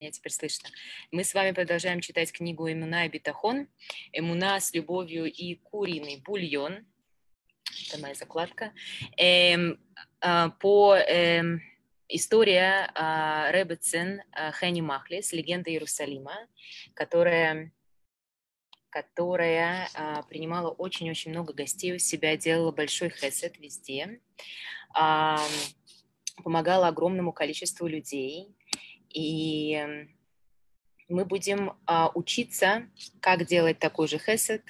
Меня теперь слышно. Мы с вами продолжаем читать книгу «Эмуна и Битахон». «Эмуна с любовью и куриный бульон». Это моя закладка. Эм, э, по эм, история э, Ребецин э, Хенни Махлис, легенда Иерусалима, которая которая а, принимала очень-очень много гостей у себя, делала большой хесед везде, а, помогала огромному количеству людей, и мы будем а, учиться, как делать такой же хесед,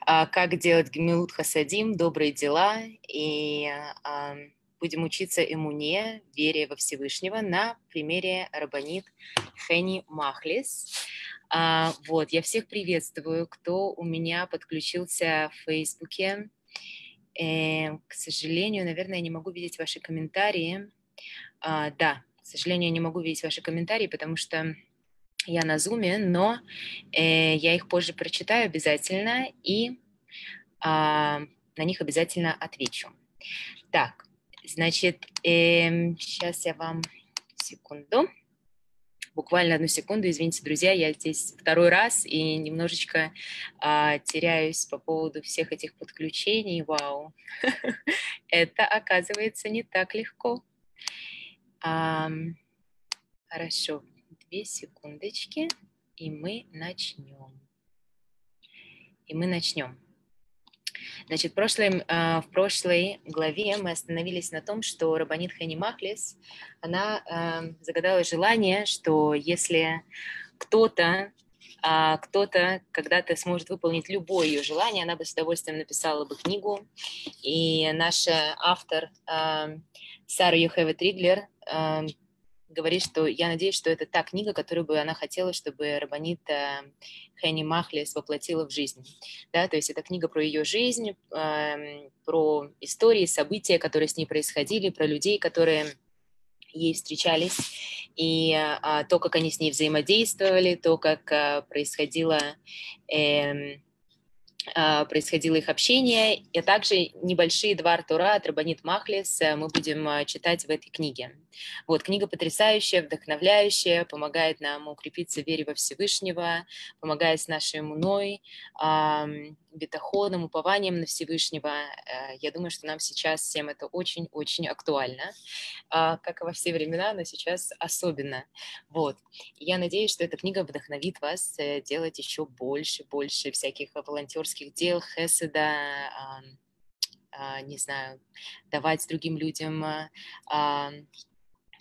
а, как делать гмилут хасадим, добрые дела, и а, будем учиться эмуне, вере во Всевышнего, на примере Рабанит Хени Махлис. А, вот, я всех приветствую, кто у меня подключился в Фейсбуке. Э, к сожалению, наверное, я не могу видеть ваши комментарии. А, да, к сожалению, я не могу видеть ваши комментарии, потому что я на зуме, но э, я их позже прочитаю обязательно и э, на них обязательно отвечу. Так, значит, э, эм, сейчас я вам секунду. Буквально одну секунду, извините, друзья, я здесь второй раз и немножечко а, теряюсь по поводу всех этих подключений. Вау, это оказывается не так легко. Хорошо, две секундочки, и мы начнем. И мы начнем. Значит, в прошлой, а, в прошлой главе мы остановились на том, что Рабанит Хани Махлис, она а, загадала желание, что если кто-то а кто-то когда-то сможет выполнить любое ее желание, она бы с удовольствием написала бы книгу. И наш автор э, Сара Юхева Триглер э, говорит, что я надеюсь, что это та книга, которую бы она хотела, чтобы Рабанит э, Хенни Махлес воплотила в жизнь. Да, то есть это книга про ее жизнь, э, про истории, события, которые с ней происходили, про людей, которые ей встречались, и а, то, как они с ней взаимодействовали, то, как а, происходило, э, происходило их общение, и также небольшие два Артура от Рабанит Махлис э, мы будем а, читать в этой книге. Вот, книга потрясающая, вдохновляющая, помогает нам укрепиться в вере во Всевышнего, помогает с нашей муной, бетаходом, упованием на Всевышнего. Э, я думаю, что нам сейчас всем это очень-очень актуально, а, как и во все времена, но сейчас особенно. Вот. Я надеюсь, что эта книга вдохновит вас э, делать еще больше, больше всяких волонтерских дел, хеседа, а, не знаю, давать другим людям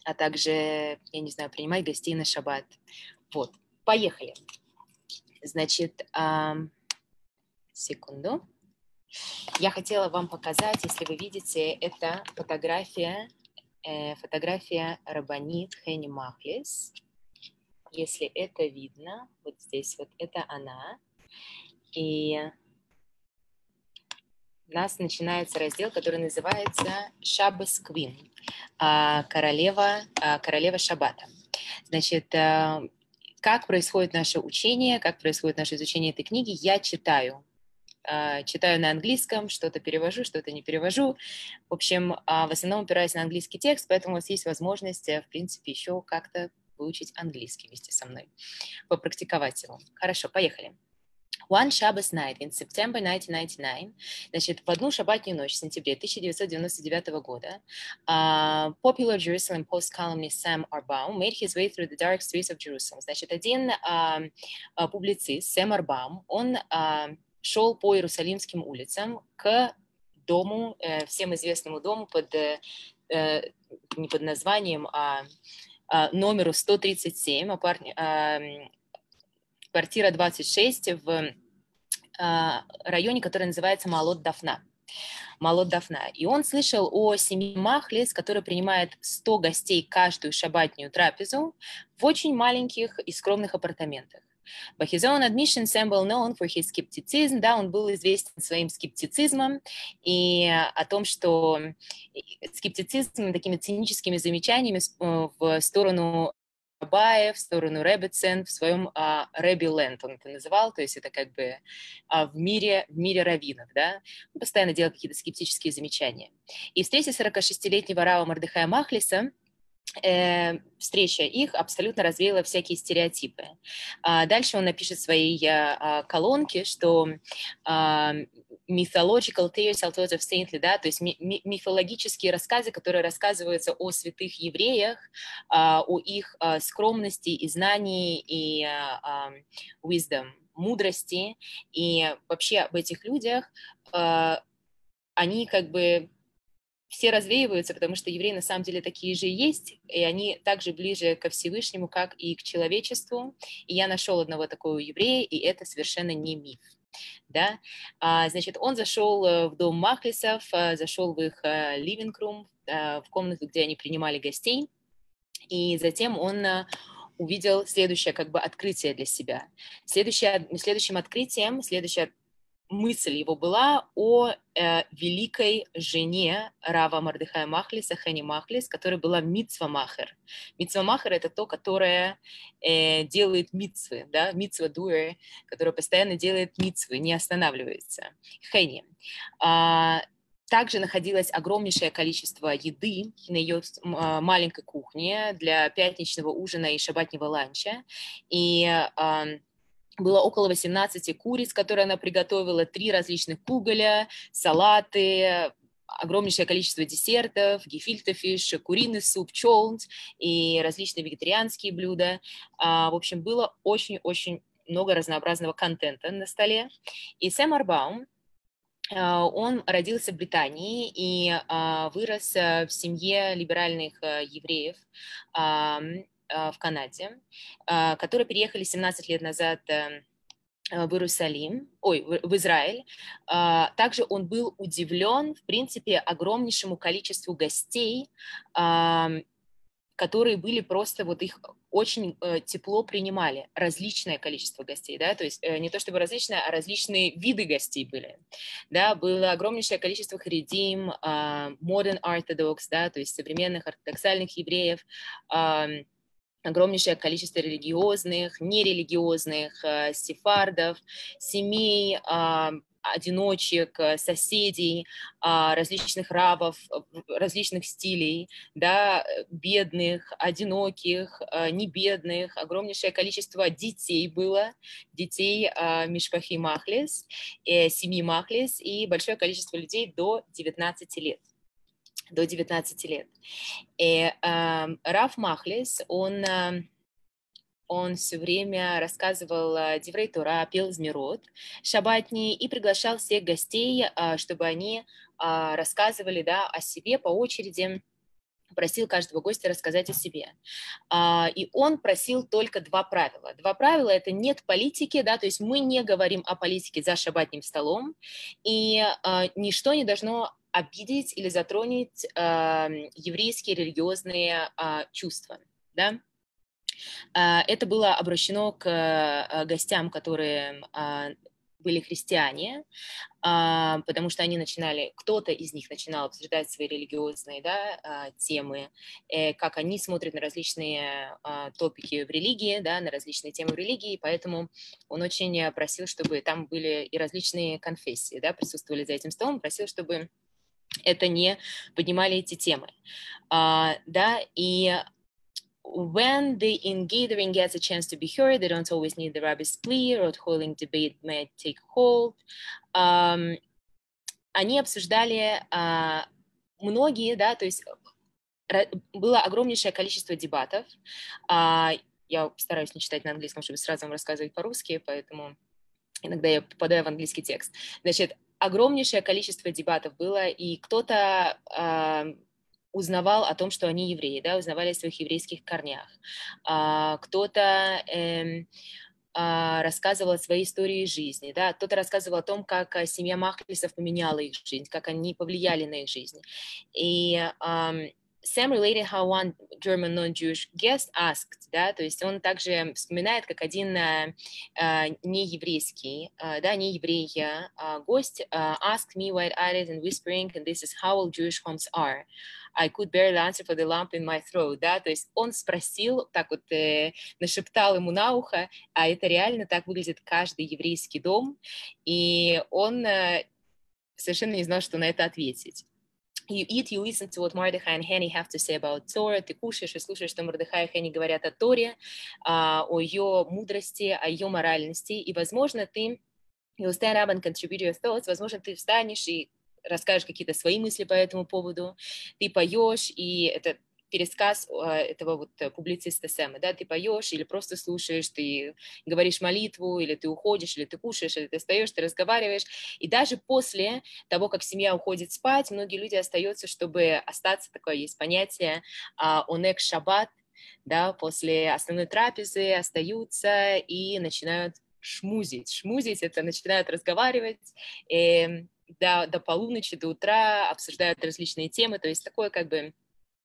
а также, я не знаю, принимать гостей на шаббат. Вот, поехали. Значит, секунду. Я хотела вам показать, если вы видите, это фотография, э, фотография Рабанит Хени Махлис. Если это видно, вот здесь вот это она. И у нас начинается раздел, который называется Шаббас Квин, а, королева, а, королева Шаббата. Значит, а, как происходит наше учение, как происходит наше изучение этой книги, я читаю. Читаю на английском, что-то перевожу, что-то не перевожу. В общем, в основном опираюсь на английский текст, поэтому у вас есть возможность, э, в принципе, еще как-то выучить английский вместе со мной, попрактиковать его. Хорошо, поехали. One Shabbos Night in September 1999, значит, в одну шаббатную ночь в сентябре 1999 года, uh, popular Jerusalem Post columnist Sam Arbaum made his way through the dark streets of Jerusalem. Значит, один uh, uh, публицист, Сэм Арбаум, он uh, шел по Иерусалимским улицам к дому, э, всем известному дому под, э, не под названием, а номеру 137, квартира 26 в а, районе, который называется Малот Дафна. Малот Дафна. И он слышал о семье Махлес, которая принимает 100 гостей каждую шабатнюю трапезу в очень маленьких и скромных апартаментах. By his own admission, Sam был known for his skepticism. Да, он был известен своим скептицизмом и о том, что скептицизм такими циническими замечаниями э, в сторону Баев, в сторону rebbetzin, в своем а, Rabbi Land он это называл, то есть это как бы а, в мире, в мире раввинов, да, он постоянно делал какие-то скептические замечания. И встретив 46-летнего Рава Мордыхая Махлиса, э, встреча их абсолютно развеяла всякие стереотипы. А дальше он напишет в своей а, колонке, что а, mythological tales of saintly, да, то есть ми мифологические рассказы, которые рассказываются о святых евреях, а, о их а, скромности и знании и а, wisdom, мудрости, и вообще об этих людях, а, они как бы все развеиваются, потому что евреи на самом деле такие же есть, и они также ближе ко Всевышнему, как и к человечеству. И я нашел одного такого еврея, и это совершенно не миф. Да? А, значит, он зашел э, в дом Махлисов, э, зашел в их living э, в комнату, где они принимали гостей, и затем он увидел следующее как бы открытие для себя. Следующее, следующим открытием, следующее мысль его была о э, великой жене Рава Мардыхая Махлиса, Хани Махлис, которая была Мицва Махер. Мицва Махер – это то, которое э, делает мицвы, да, мицва дуэр, которая постоянно делает мицвы, не останавливается. Хени. А, также находилось огромнейшее количество еды на ее а, маленькой кухне для пятничного ужина и шабатнего ланча. И было около 18 куриц, которые она приготовила, три различных куголя, салаты, огромнейшее количество десертов, гефильтофиш, куриный суп, чолнт и различные вегетарианские блюда. А, в общем, было очень-очень много разнообразного контента на столе. И Сэм Арбаум, а, он родился в Британии и а, вырос в семье либеральных евреев в Канаде, а, которые переехали 17 лет назад эм, в Иерусалим, ой, в Израиль. А, также он был удивлен, в принципе, огромнейшему количеству гостей, которые были просто вот их очень э, тепло принимали, различное количество гостей, да, то есть э, не то чтобы различное, а различные виды гостей были, да, было огромнейшее количество харидим, modern orthodox, да, то есть современных ортодоксальных евреев, огромнейшее количество религиозных, нерелигиозных, э, сефардов, семей, а, одиночек, э, соседей, а, различных рабов, различных стилей, да, бедных, одиноких, э, не бедных, огромнейшее количество детей было, детей а, Мишпахи Махлес, семьи Махлес и большое количество людей до 19 лет до 19 лет. И э, Раф Махлис, он, э, он все время рассказывал э, Диврей Тора, пел Змирот, шабатни, и приглашал всех гостей, э, чтобы они э, рассказывали да, о себе по очереди, просил каждого гостя рассказать о себе. А, и он просил только два правила. Два правила – это нет политики, да, то есть мы не говорим о политике за шабатным столом, и ничто не должно обидеть или затронуть э, еврейские религиозные э, чувства. Да? Э, это было обращено к э, гостям, которые э, были христиане, а, потому что они начинали, кто-то из них начинал обсуждать свои религиозные да, темы, э, как они смотрят на различные топики в религии, да, на различные темы в религии, поэтому он очень просил, чтобы там были и различные конфессии, да, присутствовали за этим столом, просил, чтобы это не поднимали эти темы. Uh, да, и when the ingathering gets a chance to be heard, they don't always need the rabbi's plea, or holding debate may take hold. Um, они обсуждали uh, многие, да, то есть было огромнейшее количество дебатов. Uh, я стараюсь не читать на английском, чтобы сразу вам рассказывать по-русски, поэтому иногда я попадаю в английский текст. Значит, огромнейшее количество дебатов было, и кто-то э, узнавал о том, что они евреи, да, узнавали о своих еврейских корнях. А, кто-то э, рассказывал о своей истории жизни, да, кто-то рассказывал о том, как а, семья Махлисов поменяла их жизнь, как они повлияли на их жизнь. И Sam related how one German non-Jewish guest asked, да, то есть он также вспоминает, как один uh, нееврейский, uh, да, нееврей uh, гость uh, asked me wide-eyed and whispering, and this is how all Jewish homes are. I could barely answer for the lump in my throat, да, то есть он спросил, так вот э, нашептал ему на ухо, а это реально так выглядит каждый еврейский дом, и он э, совершенно не знал, что на это ответить. You eat, you listen to what Mordechai and Henny have to say about Torah, ты кушаешь и слушаешь, что Мордехай и Хенни говорят о Торе, о ее мудрости, о ее моральности, и, возможно, ты you'll stand up and contribute your thoughts, возможно, ты встанешь и расскажешь какие-то свои мысли по этому поводу, ты поешь, и это пересказ а, этого вот э, публициста Сэма, да, ты поешь или просто слушаешь, ты говоришь молитву, или ты уходишь, или ты кушаешь, или ты встаешь, ты разговариваешь, и даже после того, как семья уходит спать, многие люди остаются, чтобы остаться, такое есть понятие онек шаббат, да, после основной трапезы остаются и начинают шмузить. Шмузить — это начинают разговаривать, и эм, до, до полуночи, до утра обсуждают различные темы, то есть такое как бы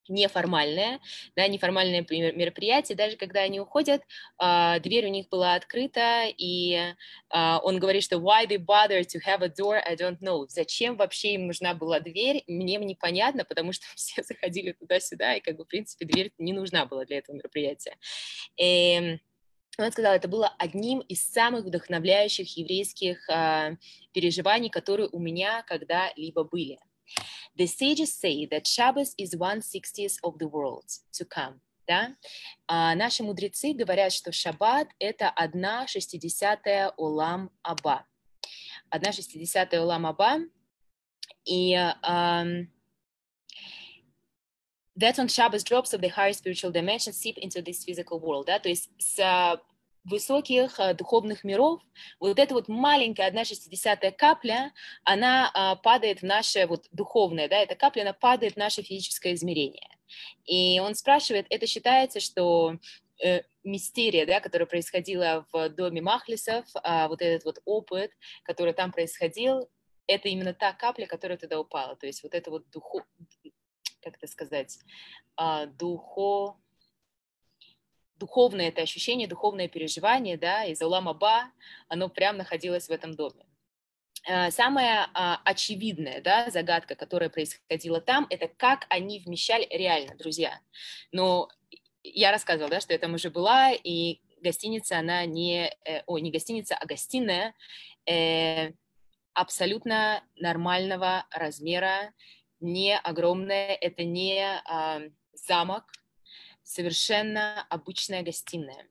неформальное, да, неформальное мероприятие, даже когда они уходят, uh, дверь у них была открыта, и uh, он говорит, что why they bother to have a door, I don't know. Зачем вообще им нужна была дверь, мне непонятно, потому что все заходили туда-сюда, и как бы, в принципе, дверь не нужна была для этого мероприятия. И эм, он сказал, это было одним из самых вдохновляющих еврейских uh, переживаний, которые у меня когда-либо были. The sages say that Shabbos is one sixtieth of the world to come. Да? А наши мудрецы говорят, что шаббат – это одна шестидесятая улам аба. Одна шестидесятая улам аба. И um, that's when Shabbos drops of the higher spiritual dimension seep into this physical world. Да? То есть с высоких э, духовных миров, вот эта вот маленькая одна шестидесятая капля, она а, падает в наше вот духовное, да, эта капля, она падает в наше физическое измерение. И он спрашивает, это считается, что э, мистерия, да, которая происходила в доме Махлисов, а, вот этот вот опыт, который там происходил, это именно та капля, которая туда упала. То есть вот это вот духу, как это сказать, а, духо духовное это ощущение, духовное переживание, да, из Улама Ба, оно прям находилось в этом доме. А, самая очевидная да, загадка, которая происходила там, это как они вмещали, реально, друзья. Но я рассказывала, да, что я там уже была, и гостиница, она не, э, ой, не гостиница, а гостиная э, абсолютно нормального размера, не огромная, это не э, замок, совершенно обычная гостиная.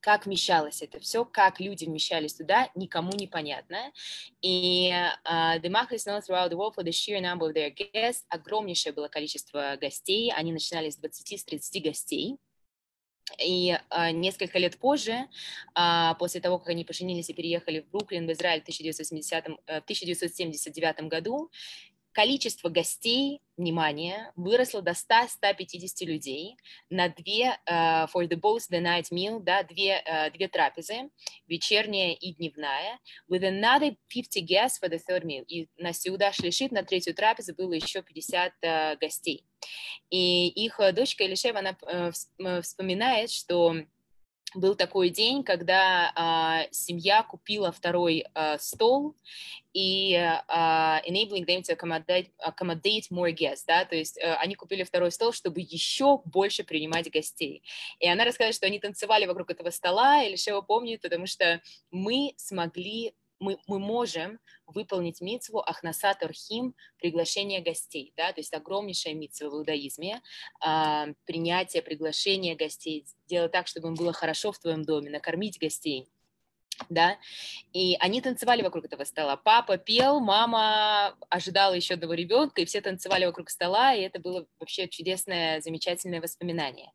Как вмещалось это все, как люди вмещались туда, никому не понятно. И uh, the is known throughout the world for the sheer number of their guests. Огромнейшее было количество гостей, они начинались с 20-30 гостей. И uh, несколько лет позже, uh, после того, как они поженились и переехали в Бруклин, в Израиль в 1980, uh, 1979 году, количество гостей, внимание, выросло до 100-150 людей на две, uh, for the both the night meal, да, две, uh, две трапезы, вечерняя и дневная, with another 50 guests for the third meal. И на Сеуда Шлишит на третью трапезу было еще 50 uh, гостей. И их дочка Элишева, она uh, вспоминает, что был такой день, когда а, семья купила второй а, стол и а, enabling them to accommodate, accommodate more guests, да, то есть а, они купили второй стол, чтобы еще больше принимать гостей. И она рассказала, что они танцевали вокруг этого стола, или Шева помнит, потому что мы смогли мы, мы можем выполнить митцву Ахнасат Орхим, приглашение гостей, да, то есть огромнейшая митцва в иудаизме, э, принятие, приглашение гостей, сделать так, чтобы им было хорошо в твоем доме, накормить гостей – да, и они танцевали вокруг этого стола. Папа пел, мама ожидала еще одного ребенка, и все танцевали вокруг стола, и это было вообще чудесное, замечательное воспоминание.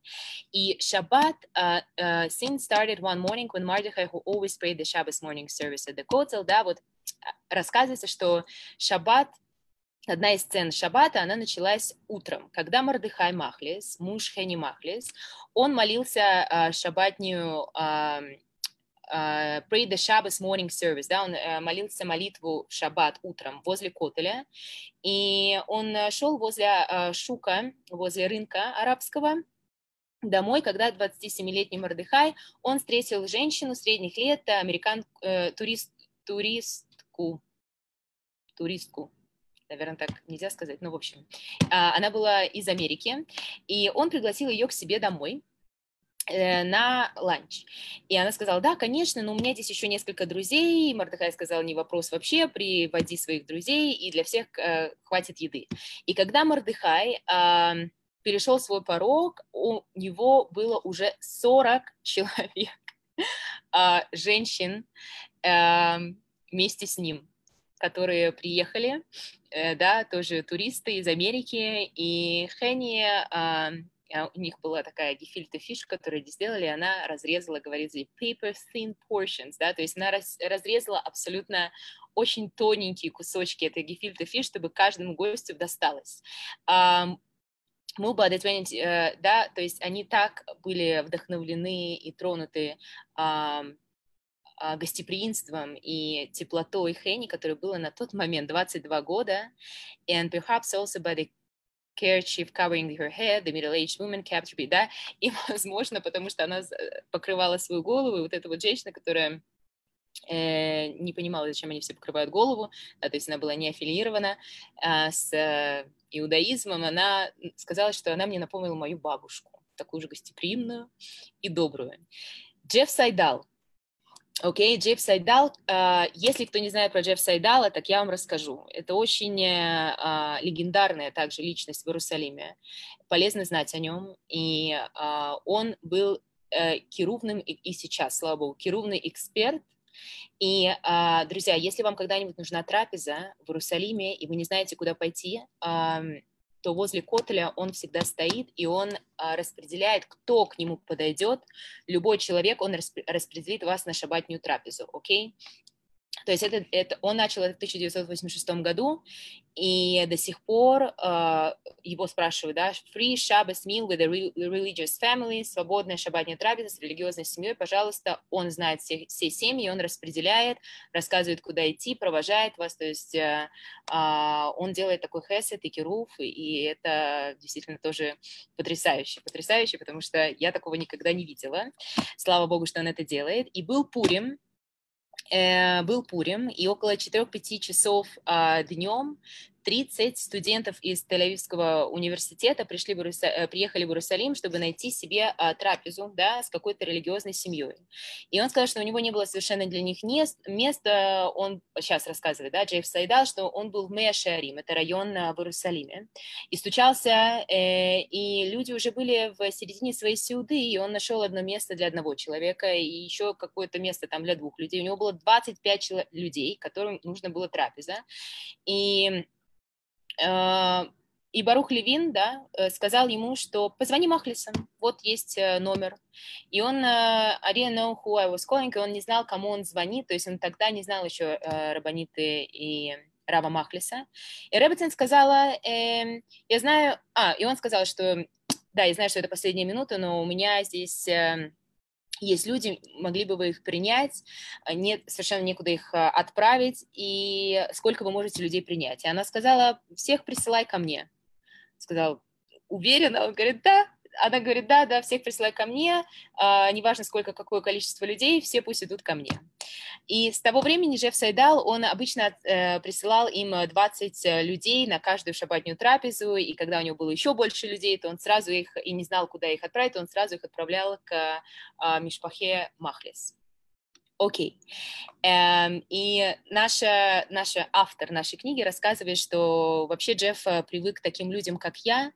И Шаббат, uh, uh, sin started one morning when Mordechai, who always prayed the Shabbos morning service at the Kotel, да, вот рассказывается, что Шаббат Одна из сцен Шаббата, она началась утром, когда Мардыхай Махлис, муж Хени Махлис, он молился uh, шаббатнюю uh, uh, pray the Shabbos morning service, да, он uh, молился молитву шаббат утром возле Котеля, и он шел возле Шука, возле рынка арабского, домой, когда 27-летний Мордыхай, он встретил женщину средних лет, американ, э, турист, туристку, туристку, наверное, так нельзя сказать, но в общем, она была из Америки, и он пригласил ее к себе домой, Э, на ланч. И она сказала, да, конечно, но у меня здесь еще несколько друзей. Мордыхай сказал, не вопрос вообще, приводи своих друзей, и для всех э, хватит еды. И когда Мордыхай э, перешел свой порог, у него было уже 40 человек, э, женщин, э, вместе с ним которые приехали, э, да, тоже туристы из Америки, и Хенни э, у них была такая гефильта фиш, которую они сделали, она разрезала, говорит, paper thin portions, да, то есть она раз, разрезала абсолютно очень тоненькие кусочки этой гефильта фиш, чтобы каждому гостю досталось. Мы by the да, то есть они так были вдохновлены и тронуты um, гостеприимством и теплотой Хенни, которая была на тот момент 22 года, and perhaps also by the kerchief covering her head, the middle-aged woman kept her, да, и, возможно, потому что она покрывала свою голову, и вот эта вот женщина, которая э, не понимала, зачем они все покрывают голову, да, то есть она была не аффилирована а, с э, иудаизмом, она сказала, что она мне напомнила мою бабушку, такую же гостеприимную и добрую. Джефф Сайдал, Окей, okay, Джефф Сайдал. Uh, если кто не знает про Джефф Сайдала, так я вам расскажу. Это очень uh, легендарная также личность в Иерусалиме. Полезно знать о нем. И uh, он был uh, кирувным и, сейчас, слава богу, кирувный эксперт. И, друзья, если вам когда-нибудь нужна трапеза в Иерусалиме, и вы не знаете, куда пойти, то возле Котеля он всегда стоит, и он а, распределяет, кто к нему подойдет. Любой человек, он распределит вас на шабатнюю трапезу, окей? То есть это, это, он начал это в 1986 году, и до сих пор uh, его спрашивают, да, free Shabbos meal with a religious family, свободная шаббатная трапеза с религиозной семьей, пожалуйста, он знает все, все семьи, он распределяет, рассказывает, куда идти, провожает вас, то есть uh, uh, он делает такой хесед и кируф, и это действительно тоже потрясающе, потрясающе, потому что я такого никогда не видела, слава богу, что он это делает, и был Пурим, Э, был Пурим, и около 4-5 часов а, днем 30 студентов из Тель-Авивского университета пришли в Иерусалим, э, приехали в Иерусалим, чтобы найти себе а, трапезу да, с какой-то религиозной семьей. И он сказал, что у него не было совершенно для них места. Он сейчас рассказывает, да, Джейф Сайдал, что он был в Меашарим, это район а, в Иерусалиме, и стучался, э, и люди уже были в середине своей сеуды, и он нашел одно место для одного человека, и еще какое-то место там для двух людей. У него было 25 людей, которым нужно было трапеза. И и Барух Левин, да, э, сказал ему, что позвони Махлисам, вот есть э, номер. И он, I didn't know who I was calling, и он не знал, кому он звонит, то есть он тогда не знал еще Рабаниты и Рава Махлиса. И Рэббитсон сказала, э, я знаю, а, и он сказал, что, да, я знаю, что это последняя минута, но у меня здесь э, есть люди, могли бы вы их принять, а, нет, совершенно некуда их а, отправить, и сколько вы можете людей принять. И она сказала, всех присылай ко мне. Сказал, уверена? Он говорит, да. Она говорит, да, да, всех присылай ко мне, э, неважно сколько, какое количество людей, все пусть идут ко мне. И с того времени Джефф Сайдал, он обычно э, присылал им 20 э, людей на каждую шабатнюю трапезу, и когда у него было еще больше людей, то он сразу их, и не знал, куда их отправить, он сразу их отправлял к э, Мишпахе Махлес. Окей. Okay. Эм, и наша, наша автор нашей книги рассказывает, что вообще Джефф э, привык к таким людям, как я,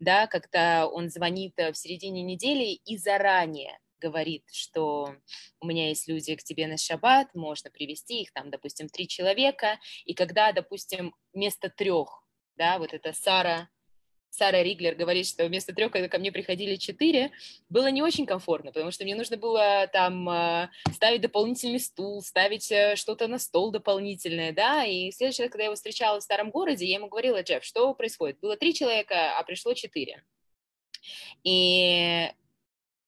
да, когда он звонит э, в середине недели и заранее говорит, что у меня есть люди к тебе на шаббат, можно привести их, там, допустим, три человека, и когда, допустим, вместо трех, да, вот это Сара, Сара Риглер говорит, что вместо трех, когда ко мне приходили четыре, было не очень комфортно, потому что мне нужно было там э, ставить дополнительный стул, ставить э, что-то на стол дополнительное, да, и следующий раз, когда я его встречала в старом городе, я ему говорила, Джефф, что происходит? Было три человека, а пришло четыре. И,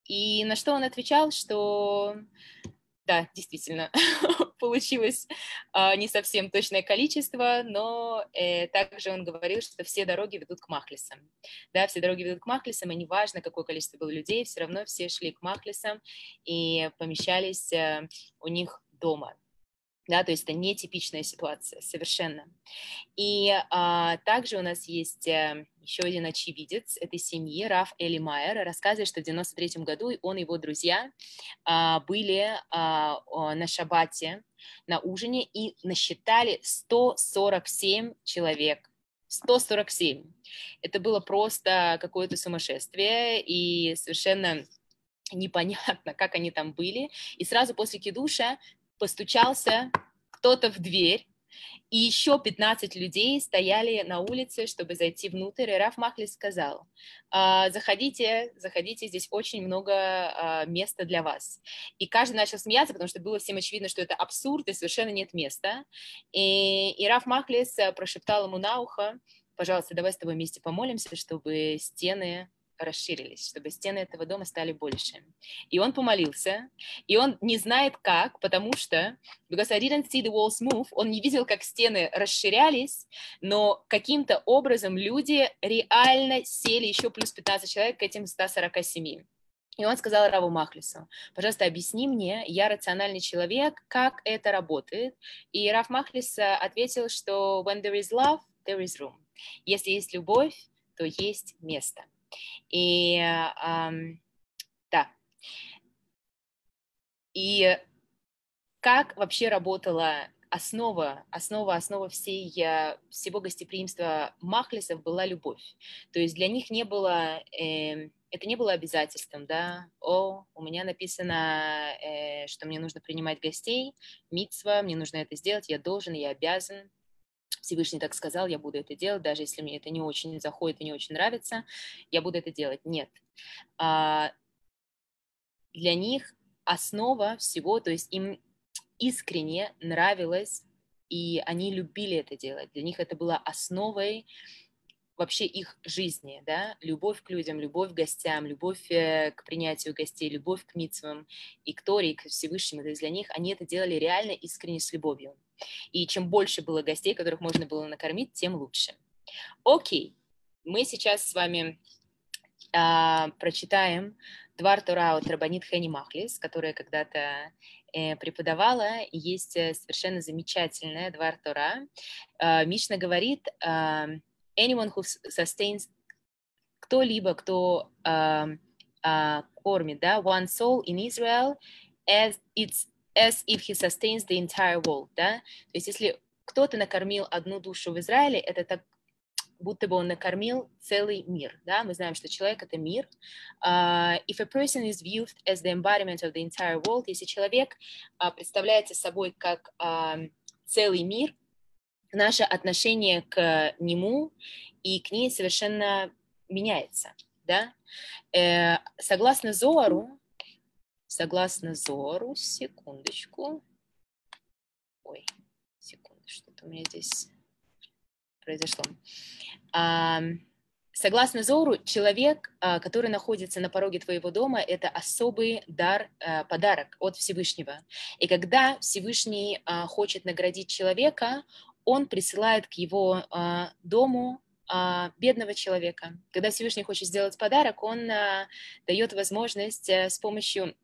и на что он отвечал, что да, действительно, получилось э, не совсем точное количество, но э, также он говорил, что все дороги ведут к Махлисам. Да, все дороги ведут к Махлисам, и неважно, какое количество было людей, все равно все шли к Махлисам и помещались э, у них дома. Да, то есть это нетипичная ситуация совершенно. И а, также у нас есть а, еще один очевидец этой семьи, Раф Эли Майер, рассказывает, что в 93 году он и его друзья а, были а, на шабате на ужине и насчитали 147 человек 147. Это было просто какое-то сумасшествие и совершенно непонятно, как они там были. И сразу после кидуша постучался кто-то в дверь, и еще 15 людей стояли на улице, чтобы зайти внутрь, и Раф Махлис сказал, «А, заходите, заходите, здесь очень много а, места для вас. И каждый начал смеяться, потому что было всем очевидно, что это абсурд, и совершенно нет места. И, и Раф Махлис прошептал ему на ухо, пожалуйста, давай с тобой вместе помолимся, чтобы стены расширились, чтобы стены этого дома стали больше. И он помолился, и он не знает как, потому что, because I didn't see the walls move, он не видел, как стены расширялись, но каким-то образом люди реально сели еще плюс 15 человек к этим 147. И он сказал Раву Махлису, пожалуйста, объясни мне, я рациональный человек, как это работает. И Рав Махлис ответил, что when there is love, there is room. Если есть любовь, то есть место. И да. И как вообще работала основа, основа, основа всей, всего гостеприимства Махлисов была любовь. То есть для них не было, э, это не было обязательством, да, о, у меня написано, э, что мне нужно принимать гостей, митсва, мне нужно это сделать, я должен, я обязан. Всевышний так сказал, я буду это делать, даже если мне это не очень заходит и не очень нравится, я буду это делать. Нет. А, для них основа всего, то есть им искренне нравилось, и они любили это делать. Для них это было основой вообще их жизни, да, любовь к людям, любовь к гостям, любовь э, к принятию гостей, любовь к митцвам и к Торе, и к Всевышнему. То есть для них они это делали реально искренне с любовью. И чем больше было гостей, которых можно было накормить, тем лучше. Окей, мы сейчас с вами а, прочитаем Двар Тора от Рабанит Хени Махлис, которая когда-то э, преподавала, есть э, совершенно замечательная Двар Тора. Э, Мишна говорит, э, anyone who sustains, кто-либо, кто э, э, кормит, да, one soul in Israel as its as if he sustains the entire world, да, то есть если кто-то накормил одну душу в Израиле, это так будто бы он накормил целый мир, да, мы знаем, что человек — это мир. Uh, if a person is viewed as the embodiment of the entire world, если человек uh, представляется собой как uh, целый мир, наше отношение к нему и к ней совершенно меняется, да. Uh, согласно Зоару, Согласно Зору, секундочку. Ой, секунду, что-то у меня здесь произошло. А, согласно Зору, человек, а, который находится на пороге твоего дома, это особый дар, а, подарок от Всевышнего. И когда Всевышний хочет наградить человека, он присылает к его дому бедного человека. Когда Всевышний хочет сделать подарок, он дает возможность э, с помощью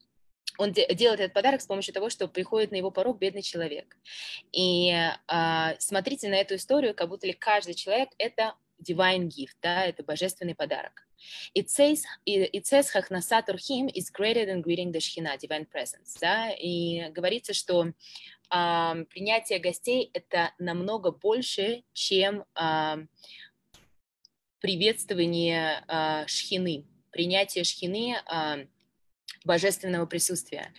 он делает этот подарок с помощью того, что приходит на его порог бедный человек. И э, смотрите на эту историю, как будто ли каждый человек — это divine gift, да, это божественный подарок. It says, it says Хахнаса Турхим is greater than greeting the Shekhinah, divine presence. Да? И говорится, что э, принятие гостей — это намного больше, чем э, приветствование э, Шхины. Принятие Шхины э, божественного присутствия.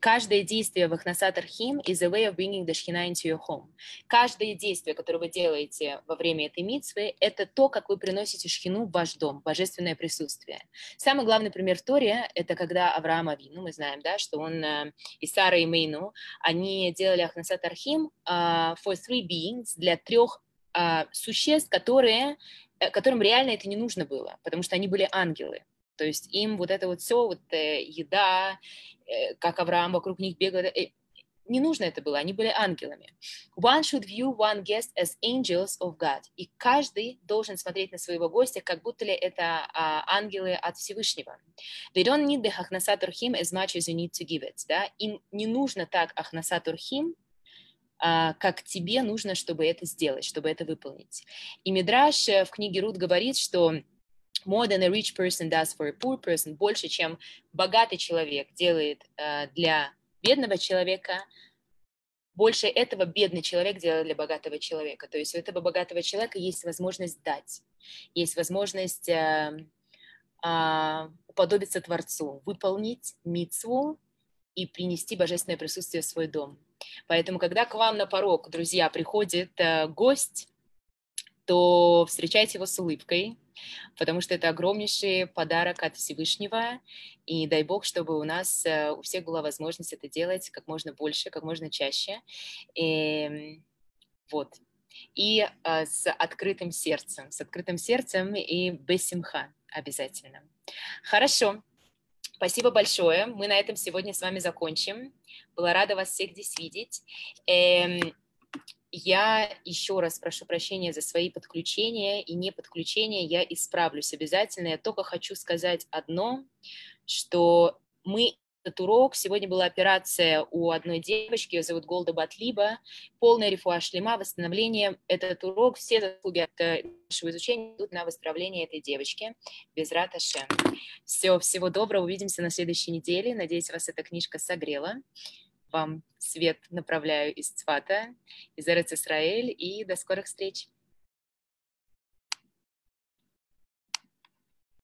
Каждое действие в Ахнасат Архим is a way of bringing the Shekhinah into your home. Каждое действие, которое вы делаете во время этой митцвы, это то, как вы приносите Шхину в ваш дом, божественное присутствие. Самый главный пример в Торе – это когда Авраам Авину, мы знаем, да, что он э, и Сара, и Мейну, они делали Ахнасат Архим uh, for three beings, для трех uh, существ, которые э, которым реально это не нужно было, потому что они были ангелы. То есть им вот это вот все, вот э, еда, э, как Авраам вокруг них бегал, э, не нужно это было, они были ангелами. One should view one guest as angels of God. И каждый должен смотреть на своего гостя, как будто ли это а, ангелы от Всевышнего. They don't need the hachnasat him as much as you need to give it. Да? Им не нужно так ахнасат хим, а, как тебе нужно, чтобы это сделать, чтобы это выполнить. И Мидраш в книге Рут говорит, что more than a rich person does for a poor person, больше, чем богатый человек делает э, для бедного человека, больше этого бедный человек делает для богатого человека. То есть у этого богатого человека есть возможность дать, есть возможность э, э, уподобиться Творцу, выполнить митцву и принести божественное присутствие в свой дом. Поэтому, когда к вам на порог, друзья, приходит э, гость, то встречайте его с улыбкой, потому что это огромнейший подарок от Всевышнего, и дай Бог, чтобы у нас э, у всех была возможность это делать как можно больше, как можно чаще. И, вот. И а, с открытым сердцем, с открытым сердцем и без симха обязательно. Хорошо. Спасибо большое. Мы на этом сегодня с вами закончим. Была рада вас всех здесь видеть. Я еще раз прошу прощения за свои подключения и не подключения, я исправлюсь обязательно. Я только хочу сказать одно, что мы этот урок. Сегодня была операция у одной девочки, ее зовут Голда Батлиба, полная рефуа шлема, восстановление. Этот урок, все заслуги от э, нашего изучения идут на восстановление этой девочки. Без раташем. Все, всего доброго, увидимся на следующей неделе. Надеюсь, вас эта книжка согрела вам свет направляю из Цвата, из Эрец Исраэль, и до скорых встреч!